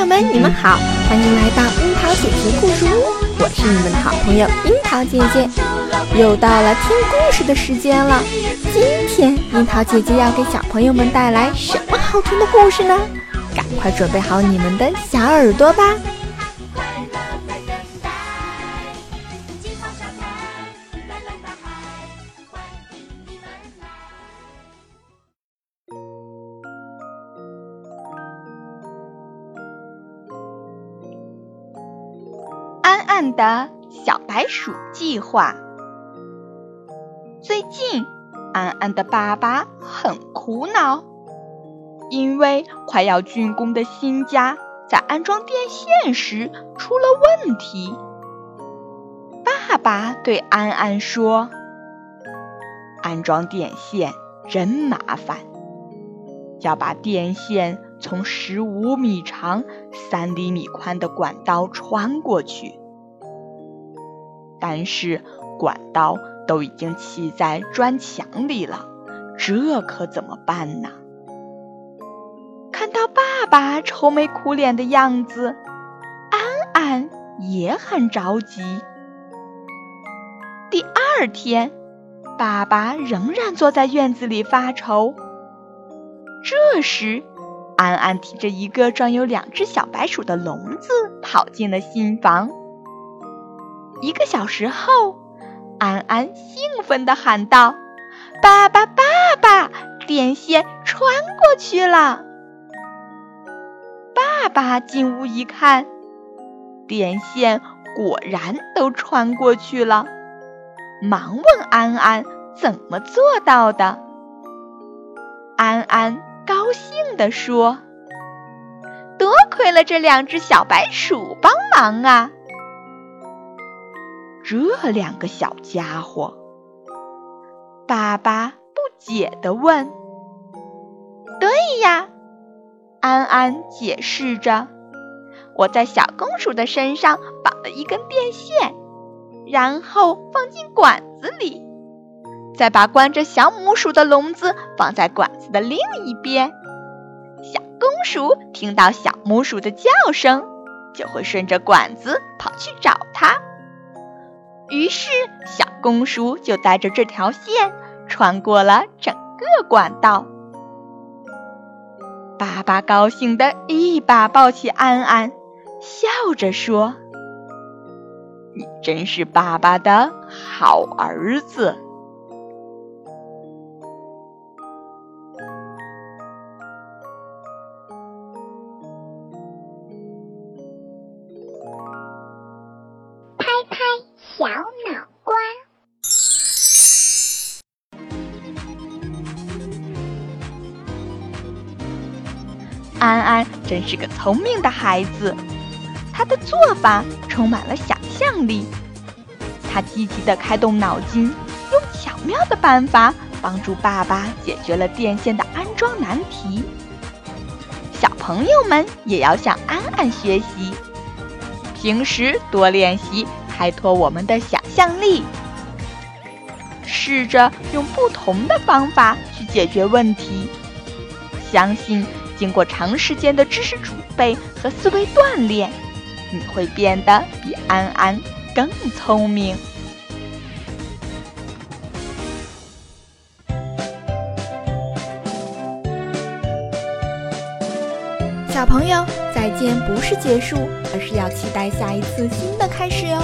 朋友们，你们好，欢迎来到樱桃姐姐故事屋，我是你们的好朋友樱桃姐姐。又到了听故事的时间了，今天樱桃姐姐要给小朋友们带来什么好听的故事呢？赶快准备好你们的小耳朵吧。安安的小白鼠计划。最近，安安的爸爸很苦恼，因为快要竣工的新家在安装电线时出了问题。爸爸对安安说：“安装电线真麻烦，要把电线从十五米长、三厘米宽的管道穿过去。”但是管道都已经砌在砖墙里了，这可怎么办呢？看到爸爸愁眉苦脸的样子，安安也很着急。第二天，爸爸仍然坐在院子里发愁。这时，安安提着一个装有两只小白鼠的笼子跑进了新房。一个小时后，安安兴奋地喊道：“爸爸，爸爸，电线穿过去了！”爸爸进屋一看，电线果然都穿过去了，忙问安安怎么做到的。安安高兴地说：“多亏了这两只小白鼠帮忙啊！”这两个小家伙，爸爸不解地问：“对呀。”安安解释着：“我在小公鼠的身上绑了一根电线，然后放进管子里，再把关着小母鼠的笼子放在管子的另一边。小公鼠听到小母鼠的叫声，就会顺着管子跑去找它。”于是，小公叔就带着这条线穿过了整个管道。爸爸高兴的一把抱起安安，笑着说：“你真是爸爸的好儿子。”小脑瓜，安安真是个聪明的孩子，他的做法充满了想象力。他积极的开动脑筋，用巧妙的办法帮助爸爸解决了电线的安装难题。小朋友们也要向安安学习，平时多练习。开拓我们的想象力，试着用不同的方法去解决问题。相信经过长时间的知识储备和思维锻炼，你会变得比安安更聪明。小朋友，再见不是结束，而是要期待下一次新的开始哟。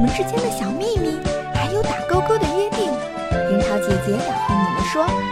我们之间的小秘密，还有打勾勾的约定。樱桃姐姐要和你们说。